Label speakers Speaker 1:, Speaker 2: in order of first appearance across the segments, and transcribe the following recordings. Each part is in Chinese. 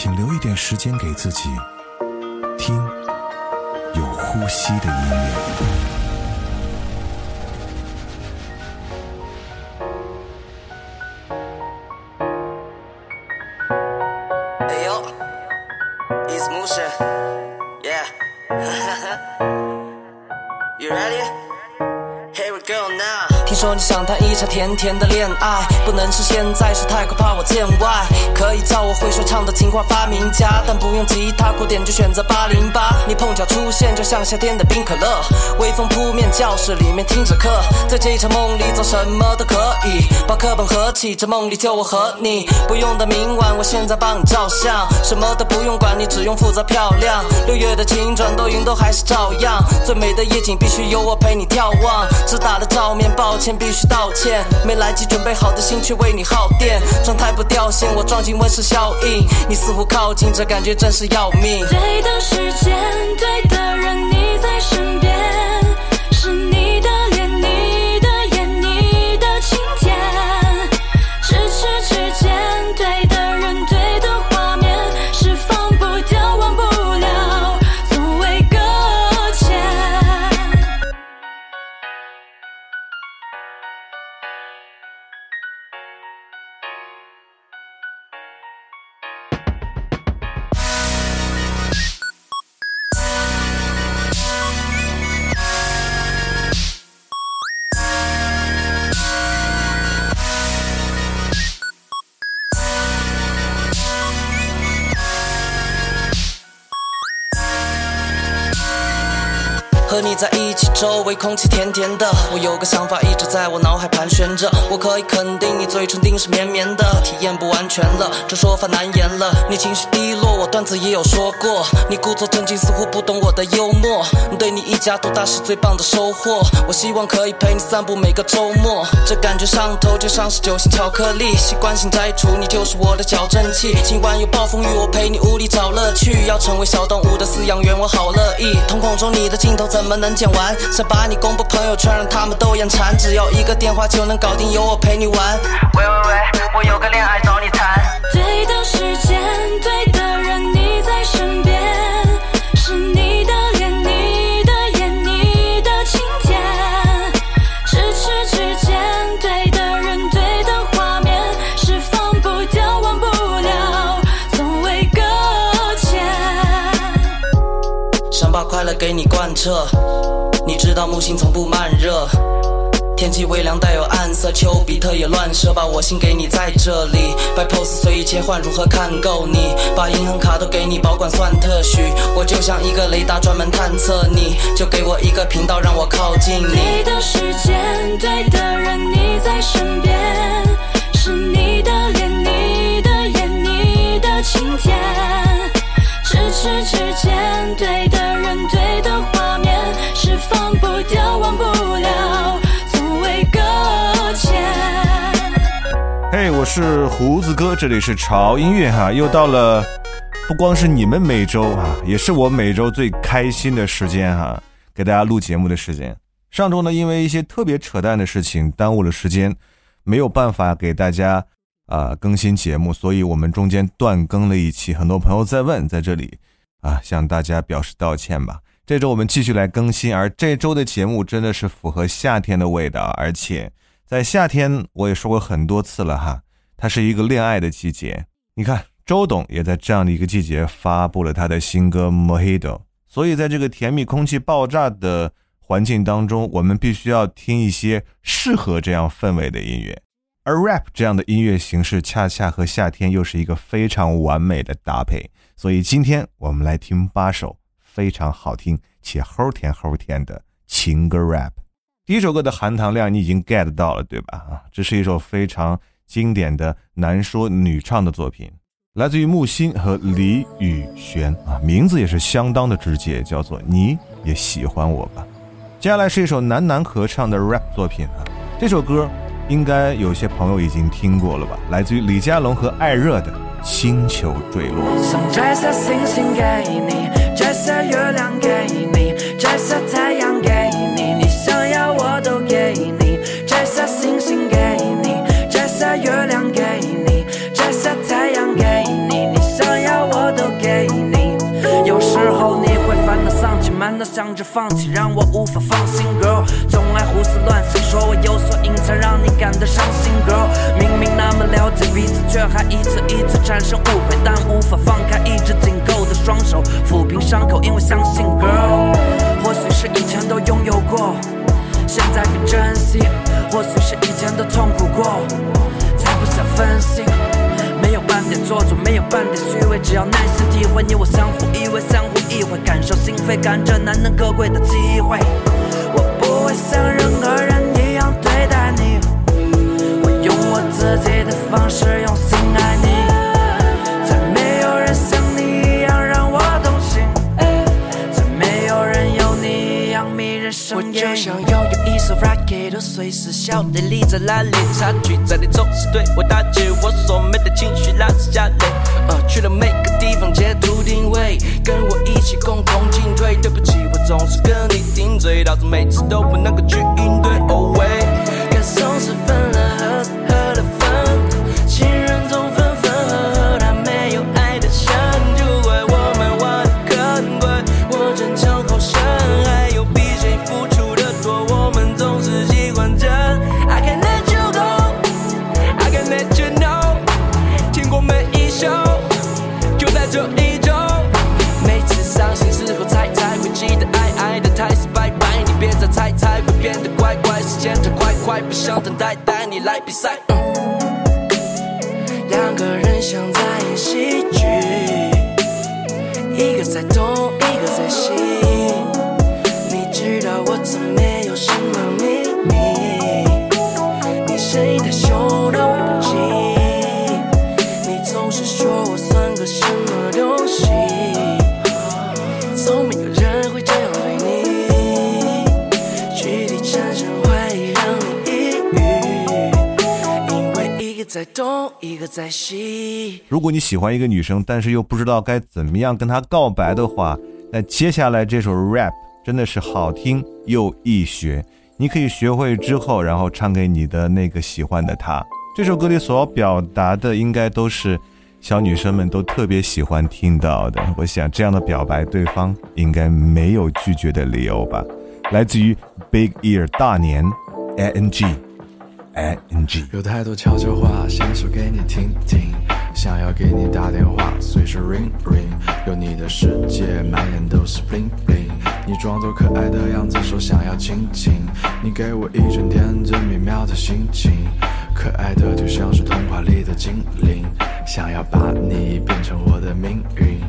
Speaker 1: 请留一点时间给自己，听有呼吸的音乐。
Speaker 2: 听说你想谈一场甜甜的恋爱，不能是现在，是太可怕我见外。可以叫我会说唱的情话发明家，但不用吉他，鼓点就选择八零八。你碰巧出现，就像夏天的冰可乐，微风扑面，教室里面听着课，在这一场梦里做什么都可以，把课本合起，这梦里就我和你。不用的明晚，我现在帮你照相，什么都不用管，你只用负责漂亮。六月的晴转，多云都还是照样，最美的夜景必须有我陪你眺望。只打了照面，抱歉必须道歉，没来及准备好的心却为你耗电，状态不掉线，我撞进温室效应，你似乎靠近，这感觉真是要命。
Speaker 3: 对的时间，对的人，你在身边，
Speaker 2: 在一起，周围空气甜甜的。我有个想法一直在我脑海盘旋着，我可以肯定你嘴唇定是绵绵的，体验不完全了，这说法难言了。你情绪低落，我段子也有说过。你故作镇静，似乎不懂我的幽默。对你一家独大是最棒的收获。我希望可以陪你散步每个周末，这感觉上头就像是酒心巧克力，习惯性摘除你就是我的矫正器。今晚有暴风雨，我陪你屋里找乐趣。要成为小动物的饲养员，我好乐意。瞳孔中你的镜头怎么能剪完？想把你公布朋友圈，让他们都眼馋。只要一个电话就能搞定，有我陪你玩。喂喂喂，我有个恋爱找你谈。
Speaker 3: 对的时间，对
Speaker 2: 给你贯彻。你知道木星从不慢热，天气微凉带有暗色，丘比特也乱射，把我心给你在这里，摆 pose 随意切换，如何看够你？把银行卡都给你保管算特许，我就像一个雷达专门探测你，就给我一个频道让我靠近
Speaker 3: 对
Speaker 2: 你。
Speaker 3: 的时间，对的人，你在身边，是你的脸，你的眼，你的晴天，咫尺之间，是
Speaker 4: 胡子哥，这里是潮音乐哈，又到了不光是你们每周啊，也是我每周最开心的时间哈，给大家录节目的时间。上周呢，因为一些特别扯淡的事情耽误了时间，没有办法给大家啊、更新节目，所以我们中间断更了一期。很多朋友在问，在这里啊向大家表示道歉吧。这周我们继续来更新，而这周的节目真的是符合夏天的味道，而且在夏天我也说过很多次了哈，它是一个恋爱的季节。你看，周董也在这样的一个季节发布了他的新歌《Mojito》，所以在这个甜蜜空气爆炸的环境当中，我们必须要听一些适合这样氛围的音乐。而 rap 这样的音乐形式，恰恰和夏天又是一个非常完美的搭配。所以今天我们来听八首非常好听且齁甜齁甜的情歌 rap。第一首歌的含糖量你已经 get 到了，对吧？啊，这是一首非常经典的男说女唱的作品，来自于木心和李宇轩啊，名字也是相当的直接，叫做你也喜欢我吧。接下来是一首男男合唱的 rap 作品啊，这首歌应该有些朋友已经听过了吧？来自于李佳隆和艾热的《星球坠落》。
Speaker 5: 想摘星星给你，摘下月亮给你，摘下太摘月亮给你，摘下太阳给你，你想要我都给你。有时候你会烦恼丧气，满脑想着放弃，让我无法放心，girl。总爱胡思乱想，说我有所隐藏，让你感到伤心，girl。明明那么了解彼此，却还一次一次产生误会，但无法放开一直紧扣的双手，抚平伤口，因为相信，girl。或许是以前都拥有过，现在更珍惜；或许是以前都痛苦过，分心。没有半点做作，没有半点虚伪，只要耐心体会，你我相互依偎，相互意会，感受心扉，感着难能可贵的机会。我不会像任何人一样对待你，我用我自己的方式用心爱你，
Speaker 6: 笑脸，立在哪里？差距在你总是对我打击，我所没的情绪拉丝下泪。呃，去了每个地方截图定位，跟我一起共同进退。对不起，我总是跟你顶嘴，导致每次都不能够去应对。在东，一个在西。
Speaker 4: 如果你喜欢一个女生，但是又不知道该怎么样跟她告白的话，那接下来这首 rap 真的是好听又易学，你可以学会之后，然后唱给你的那个喜欢的她。这首歌里所要表达的应该都是小女生们都特别喜欢听到的。我想这样的表白，对方应该没有拒绝的理由吧。来自于 Big Ear 大年 A N G ing。
Speaker 7: 有太多悄悄话想说给你听听，想要给你打电话，随时 ring ring。有你的世界，满眼都是 bling bling。你装作可爱的样子，说想要亲亲，你给我一整天最美妙的心情。可爱的就像是童话里的精灵，想要把你变成我的命运，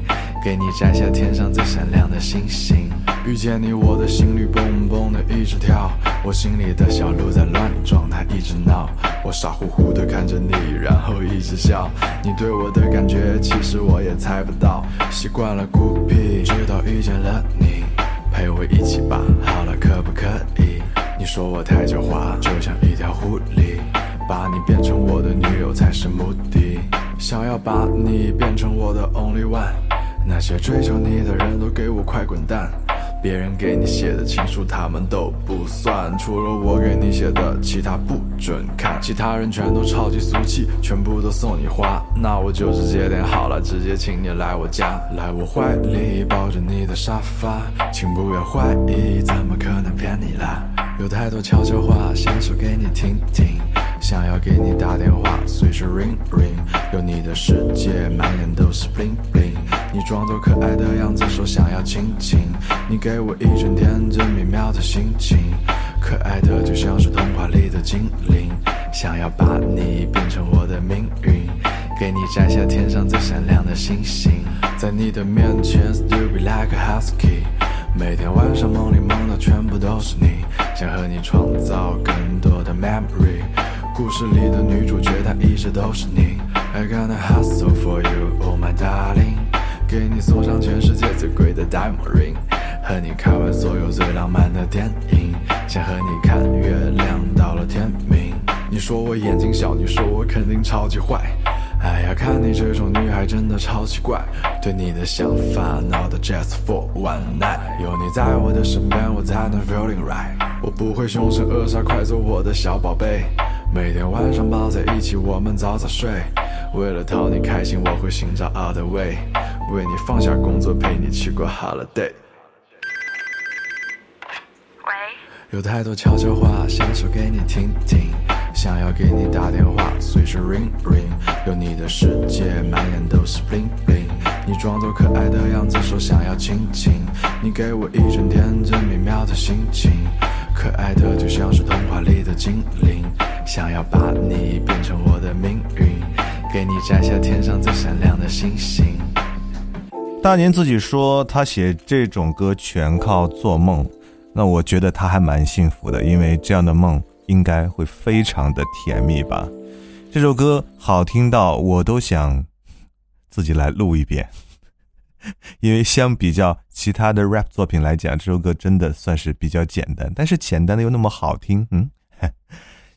Speaker 7: 给你摘下天上最闪亮的星星。遇见你，我的心率蹦蹦的一直跳，我心里的小鹿在状态，一直闹。我傻乎乎的看着你，然后一直笑。你对我的感觉，其实我也猜不到。习惯了孤僻，直到遇见了你，陪我一起吧。好了，可不可以？你说我太狡猾，就像一条狐狸，把你变成我的女友才是目的。想要把你变成我的 only one，那些追求你的人都给我快滚蛋。别人给你写的情书，他们都不算，除了我给你写的，其他不准看。其他人全都超级俗气，全部都送你花，那我就直接点好了，直接请你来我家，来我怀里抱着你的沙发，请不要怀疑，怎么可能骗你啦？有太多悄悄话想说给你听听，想要给你打电话，随时 ring ring。有你的世界，满眼都是 bling bling。你装作可爱的样子，说想要亲亲，你给我一整天最美妙的心情。可爱的就像是童话里的精灵，想要把你变成我的命运，给你摘下天上最闪亮的星星，在你的面前 stupid like a husky。每天晚上梦里梦到全部都是你，想和你创造更多的 memory。故事里的女主角她一直都是你，I gonna hustle for you, oh my darling，给你送上全世界最贵的 diamond ring，和你看完所有最浪漫的电影，想和你看月亮到了天明。你说我眼睛小，你说我肯定超级坏。哎呀，看你这种女孩真的超奇怪，对你的想法 not just for one night。有你在我的身边，我才能 feeling right。我不会凶神恶煞，快做我的小宝贝。每天晚上抱在一起，我们早早睡。为了讨你开心，我会寻找 other way，为你放下工作，陪你去过 holiday。
Speaker 8: 喂，
Speaker 7: 有太多悄悄话想说给你听听，想要给你打电话，随时 ring ring。有你的世界，满眼都是 bling bling。你装作可爱的样子，说想要亲亲，你给我一整天最美妙的心情。可爱的就像是童话里的精灵，想要把你变成我的命运，给你摘下天上最闪亮的星星。
Speaker 4: 大年自己说他写这种歌全靠做梦，那我觉得他还蛮幸福的，因为这样的梦应该会非常的甜蜜吧。这首歌好听到我都想自己来录一遍，因为相比较其他的 rap 作品来讲，这首歌真的算是比较简单，但是简单的又那么好听。嗯，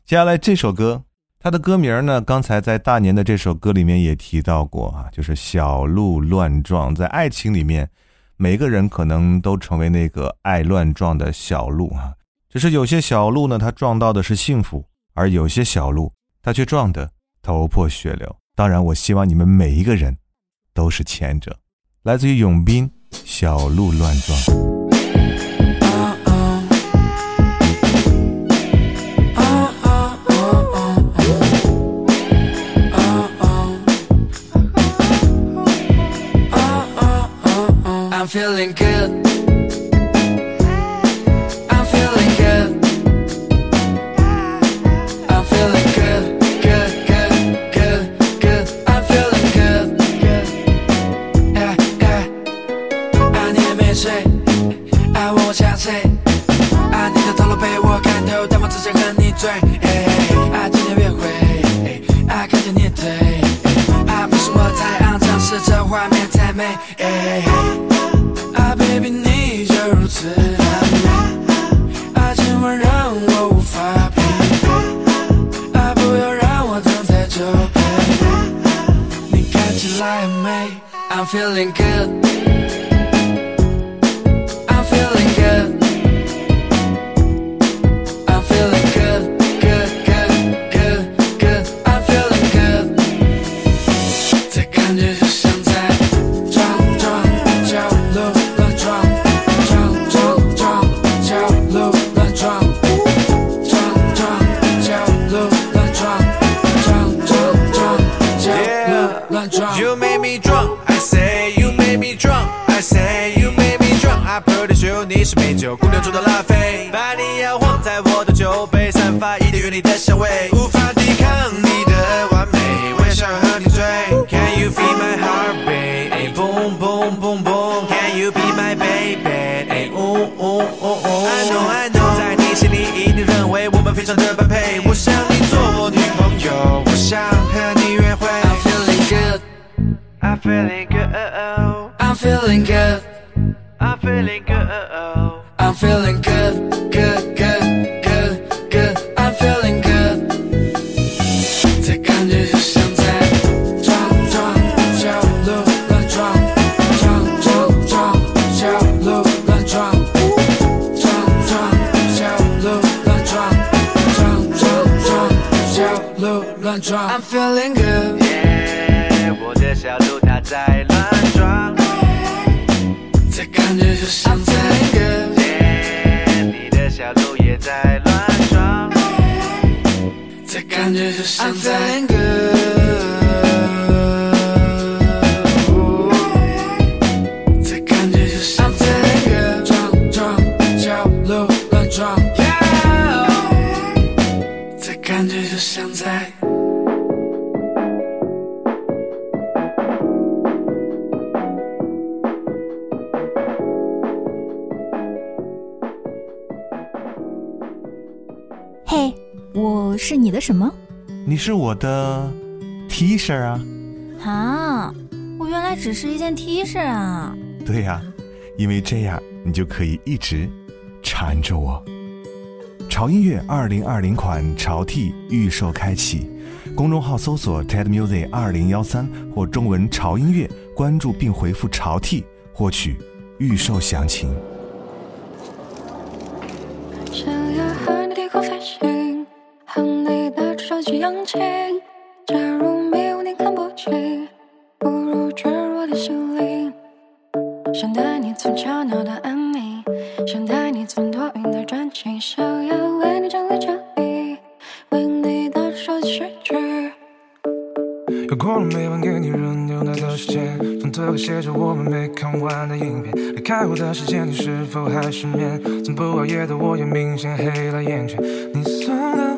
Speaker 4: 接下来这首歌。它的歌名呢？刚才在大年的这首歌里面也提到过啊，就是小鹿乱撞。在爱情里面，每个人可能都成为那个爱乱撞的小鹿啊。只是有些小鹿呢，它撞到的是幸福；而有些小鹿，它却撞得头破血流。当然，我希望你们每一个人都是前者。来自于永斌，《小鹿乱撞》。
Speaker 9: Feeling good. I'm feeling good. I'm feeling good, good, good, good, good. I'm feeling good, good. Yeah, yeah. 你还没睡？啊，问我想谁？啊，你的头颅被我看透，但我只想和你醉。啊，今天约会，啊，看见你腿，啊，不是我太肮脏，是这画面太美。，baby，你就如此的美，啊，今晚让我无法陪，啊，不要让我等太久，你看起来很美，I'm feeling good。
Speaker 10: 你的香味
Speaker 4: 是我的 T 恤啊。
Speaker 11: 啊，我原来只是一件 T 恤啊！
Speaker 4: 对呀、因为这样你就可以一直缠着我。潮音乐二零二零款潮 T 预售开启，公众号搜索 TED Music 二零幺三或中文潮音乐，关注并回复潮 T 获取预售详情。
Speaker 11: 想要和你低空飞行，和你的手机扬起。假如没有你看不清，不如坠入的心灵。想带你从吵闹到安宁，想带你从多云
Speaker 12: 到
Speaker 11: 转晴，想要为你整理整理，为你的手机睡去。
Speaker 12: 又过了每晚给你热牛奶的时间，从特别写着我们没看完的影片。离开我的时间，你是否还失眠？从不熬夜的我也明显黑了眼圈。你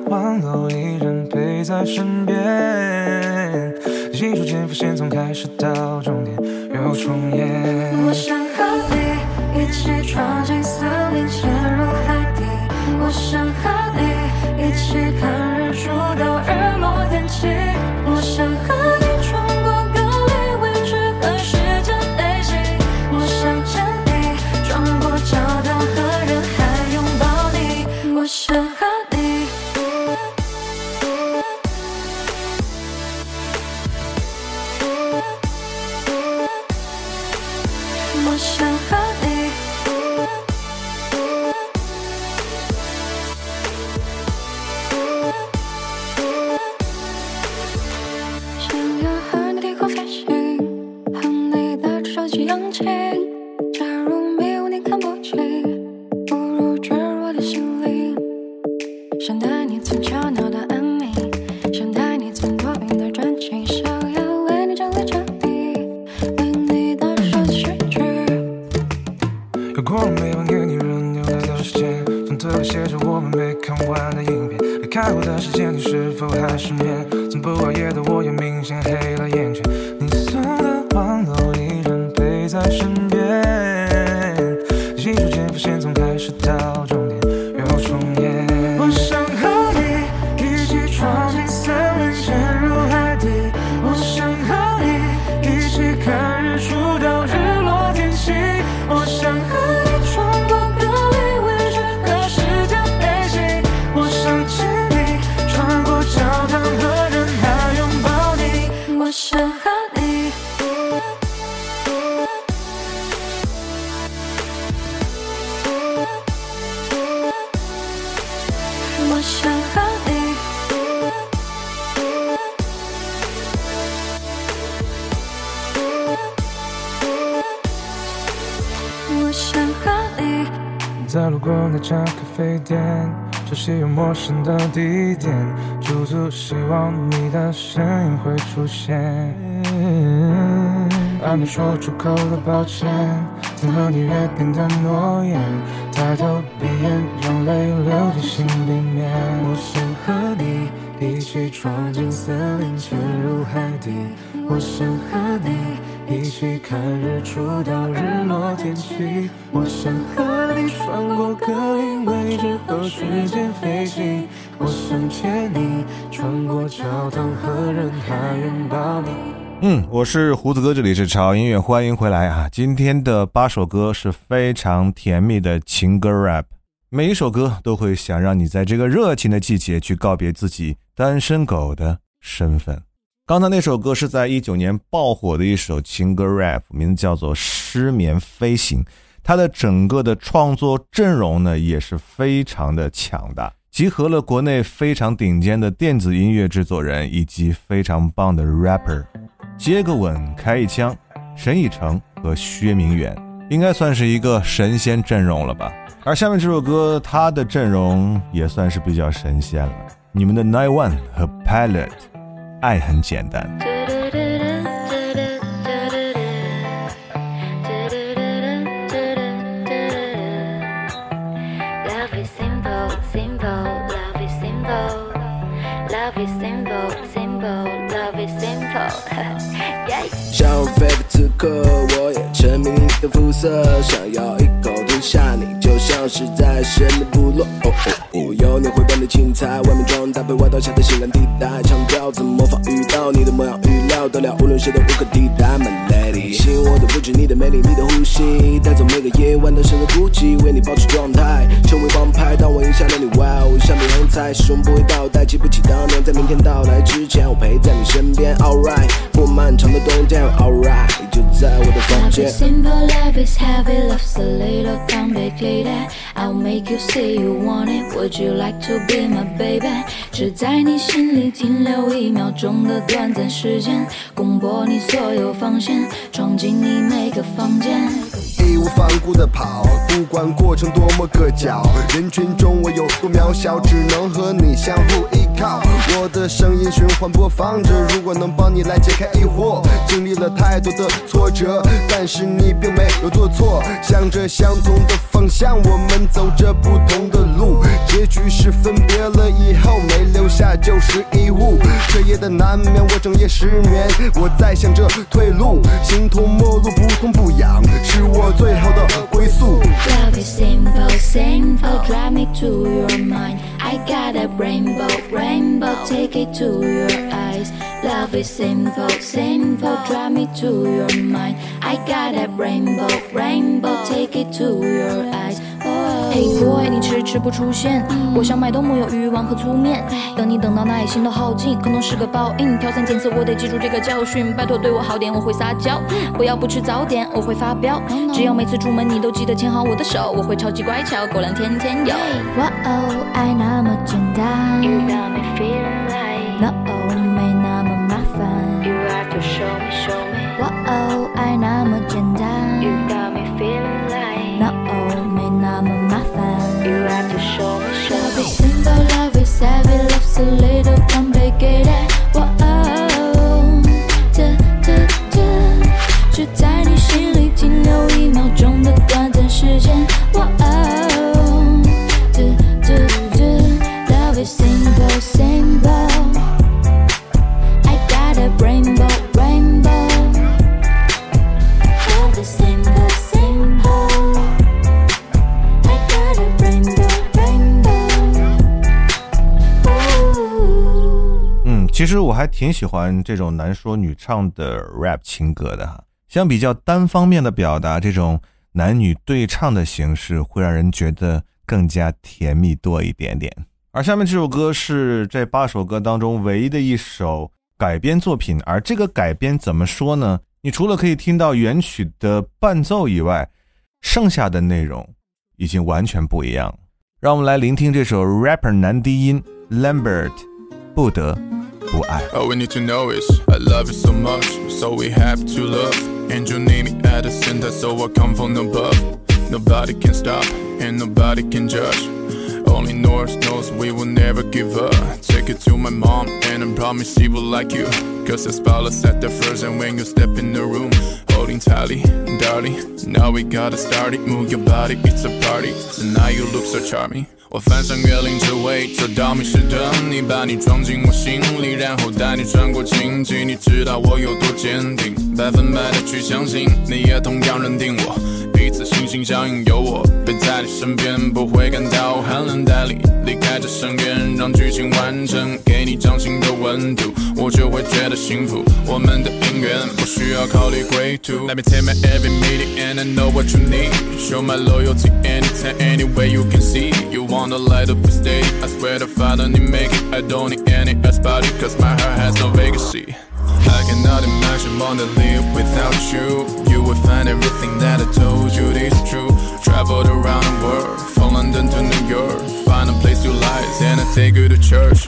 Speaker 12: 玩偶依然陪在身边，细数间浮现从开始到终点又重演。我想和你一起闯进森林，潜入海底。我想和你一起看日出到日落天气。我想和陌生的地点，驻足希望你的身影会出现。还没说出口的抱歉，曾和你约定的诺言，抬头闭眼，让泪流进心里面。
Speaker 13: 我想和你一起闯进森林，潜入海底。我想和你一起看日出到日落天气。我想和你穿过格林威治和时间飞行。我想牵你穿过教堂和人海拥抱你。
Speaker 4: 嗯，我是胡子哥，这里是潮音乐，欢迎回来啊！今天的八首歌是非常甜蜜的情歌 rap，每一首歌都会想让你在这个热情的季节去告别自己单身狗的身份。刚才那首歌是在一九年爆火的一首情歌 rap，名字叫做《失眠飞行》，它的整个的创作阵容呢也是非常的强大。集合了国内非常顶尖的电子音乐制作人以及非常棒的 rapper，接个吻，开一枪，沈以诚和薛明远，应该算是一个神仙阵容了吧。而下面这首歌，它的阵容也算是比较神仙了。你们的 Nine One 和 Pilot，爱很简单。
Speaker 8: Love is simple, simple, love is simple. Love is simple, simple, love is simple. yeah.
Speaker 14: 像我飞的此刻，我也沉迷你的肤色，想要一下你，就像是在神的部落。哦哦哦，有你会变得精彩，外面装搭配外套下的性感地带，强调怎么模仿遇到你的模样预料。得了，无论谁都无可替代，My lady。吸引我的不止你的美丽，你的呼吸，带走每个夜晚都显得孤寂，为你保持状态，成为王牌。当我影响了你，Wow，像被横财，始终不会倒带，记不起当年，在明天到来之前，我陪在你身边 All right，。过漫长的冬天 All right，就在我的房
Speaker 15: Love
Speaker 14: 间
Speaker 15: is。simple, love is heavy, love's a little complicated. I'll make you say you want it. Would you like to be my baby? 只在你心里停留一秒钟的短暂时间，攻破你所有防线，闯进你每个房间。
Speaker 16: 义无反顾地跑，不管过程多么硌脚，人群中我有多渺小，只能和你相互依靠。我的声音循环播放着，如果能帮你来解开疑惑，经历了太多的挫折，但是你并没有做错，向着相同的方向，我们走着不同的路，结局是分别了以后没留下就是遗物。彻夜的难眠，我整夜失眠，我在想着退路，形同陌路，不痛不痒，是我最好的归宿。
Speaker 15: Love is simple, simple, drive me to your mind. I got a rainbow, rainbow, take it to your eyes. Love is simple, simple, drive me to your mind. I got a rainbow, rainbow, take it to your eyes. Oh.
Speaker 17: Hey boy，你迟迟不出现，我想买都木有欲望和粗面，等你等到耐心都耗尽，可能是个报应。挑三拣四，我得记住这个教训，拜托对我好点，我会撒娇，不要不吃早点，我会发飙。只要每次出门你都记得牵好我的手，我会超级乖巧，狗粮天天有。
Speaker 15: 哇哦，爱那么简单
Speaker 8: You got me feeling
Speaker 15: like，No，没那么麻烦。
Speaker 8: you have to show me, show me.
Speaker 15: 哇哦，爱那么简单
Speaker 8: You got me feeling show show
Speaker 15: Love is simple, love is heavy, love's a little complicated.
Speaker 4: 还挺喜欢这种男说女唱的 rap 情歌的哈。相比较单方面的表达，这种男女对唱的形式会让人觉得更加甜蜜多一点点。而下面这首歌是这八首歌当中唯一的一首改编作品，而这个改编怎么说呢？你除了可以听到原曲的伴奏以外，剩下的内容已经完全不一样。让我们来聆听这首 rapper 男低音 Lambert 不得
Speaker 18: All we need to know is I love you so much, so we have to love. And you need me the center, so I come from above. Nobody can stop, and nobody can judge. Only North knows we will never give up. Take it to my mom, and I promise she will like you. Cause the spotlight's at the first, and when you step in the room, holding tightly, darling. Now we gotta start it, move your body, it's a party. Tonight you look so charming. 我翻山越岭只为找到迷失的你，把你装进我心里，然后带你穿过荆棘。你知道我有多坚定，百分百的去相信，你也同样认定我。彼此心心相印，有我陪在你身边，不会感到寒冷带你离开这深渊，让剧情完成，给你掌心的温度，我就会觉得幸福。我们的姻缘不需要考虑归途。Let me take my every meeting and I know what you need. Show my loyalty anytime, anywhere you can see. You wanna light up the stage? I swear to Father, you make it. I don't need any else body, cause my heart has no vacancy. I cannot imagine wanna live without you. You will find everything that I told you is true. Traveled around the world, from London to New York. Find a place you like, and I take you to church.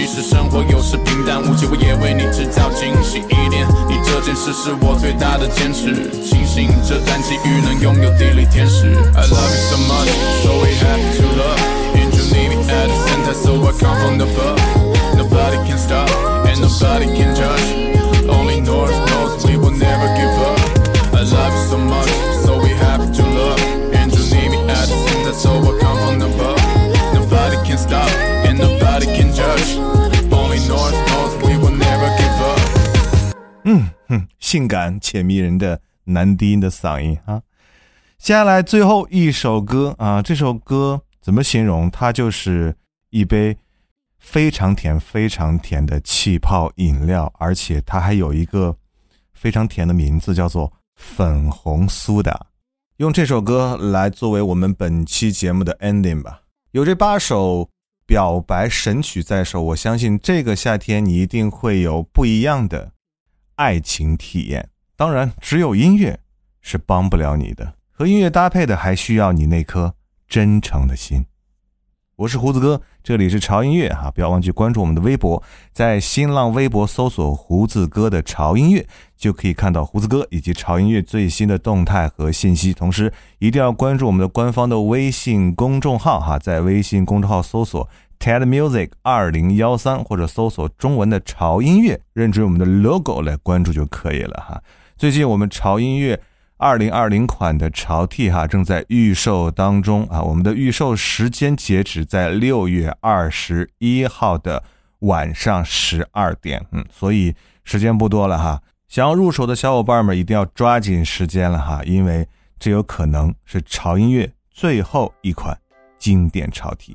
Speaker 18: 即使生活有时平淡无奇，我也为你制造惊喜一点。你这件事是我最大的坚持，庆幸这段际遇能拥有地利天使。I love you so much, so we have to love. And you need me at the center, so I come from above. Nobody can stop, and nobody can judge.
Speaker 4: 性感且迷人的男低音的嗓音啊。接下来最后一首歌啊，这首歌怎么形容？它就是一杯非常甜、非常甜的气泡饮料，而且它还有一个非常甜的名字，叫做粉红苏打。用这首歌来作为我们本期节目的 ending 吧。有这八首表白神曲在手，我相信这个夏天你一定会有不一样的爱情体验。当然，只有音乐是帮不了你的，和音乐搭配的还需要你那颗真诚的心。我是胡子哥，这里是潮音乐哈，不要忘记关注我们的微博，在新浪微博搜索“胡子哥的潮音乐”，就可以看到胡子哥以及潮音乐最新的动态和信息。同时，一定要关注我们的官方的微信公众号哈，在微信公众号搜索 “TED Music 二零幺三”或者搜索中文的“潮音乐”，认准我们的 logo 来关注就可以了哈。最近我们潮音乐。二零二零款的潮 T 哈正在预售当中啊，我们的预售时间截止在六月二十一号的晚上十二点，嗯，所以时间不多了哈。想要入手的小伙伴们一定要抓紧时间了哈，因为这有可能是潮音乐最后一款经典潮 T。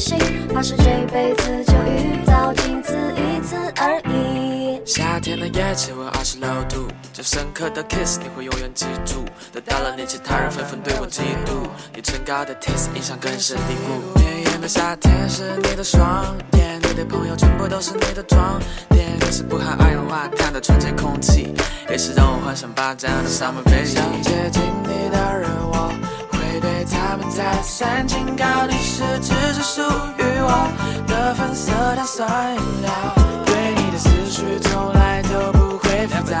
Speaker 19: 心，怕是这辈子就遇到仅此一次而已。
Speaker 20: 夏天的夜，气温二十六度，这深刻的 kiss 你会永远记住。得到了你，其他人纷纷对我嫉妒。你唇膏的 taste 印象根深蒂固。绵延的夏天是你的双眼，你的朋友全部都是你的装点。你是不含二氧化碳的纯洁空气，也是让我幻想霸占的 summer baby。想接近你的人，他们在三警告，你是只是属于我的粉色碳酸饮料。对你的思绪从来都不会复杂。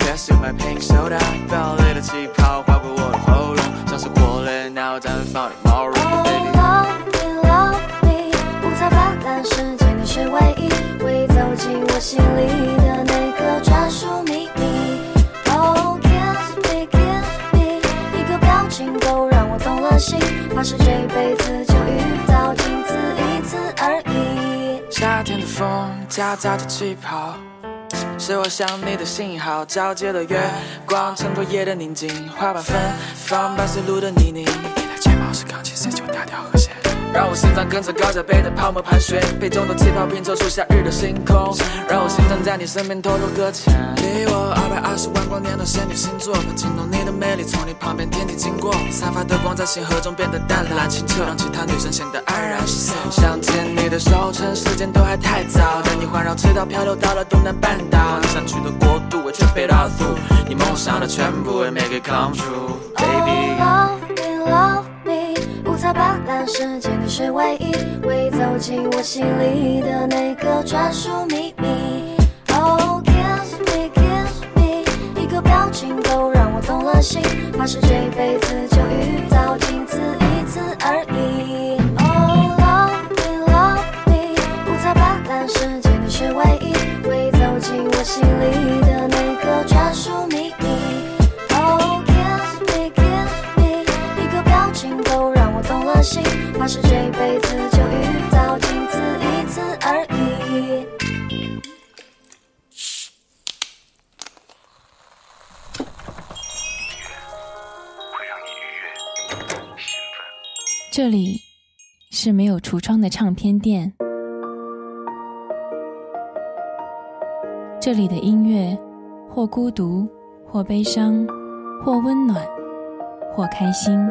Speaker 20: Guess you my pink soda，爆裂的气泡划过我的喉咙，像是火烈鸟绽放的毛绒
Speaker 19: Oh。love me love me，五彩斑斓世界你是唯一，会走进我心里的心，怕是这辈子就遇到仅此一次而已。
Speaker 20: 夏天的风夹杂着气泡，是我想你的信号。皎洁的月光衬托夜的宁静，花瓣芬芳伴随路的泥泞。你的睫毛是钢琴，谁就大调和弦。让我心脏跟着高脚杯的泡沫盘旋，杯中的气泡拼凑出夏日的星空，让我心脏在你身边偷偷搁浅。离我二百二十万光年的仙女星座，怕惊动你的魅力，从你旁边天地经过，散发的光在星河中变得淡蓝清澈，让其他女生显得黯然失色。想牵你的手，趁时间都还太早，带你环绕赤道漂流到了东南半岛，你想去的国度我全 paid all through，你梦想的全部会 make it come true，baby。
Speaker 19: 五彩斑斓世界你是唯一，会走进我心里的那个专属秘密。Oh kiss me kiss me，一个表情都让我动了心，怕是这辈子就遇到仅此一次而已。Oh love me love me，五彩斑斓世界你是唯一，会走进我心里的心，怕是这辈子就遇到仅此一次而已。
Speaker 3: 这里是没有橱窗的唱片店，这里的音乐或孤独，或悲伤，或温暖，或开心。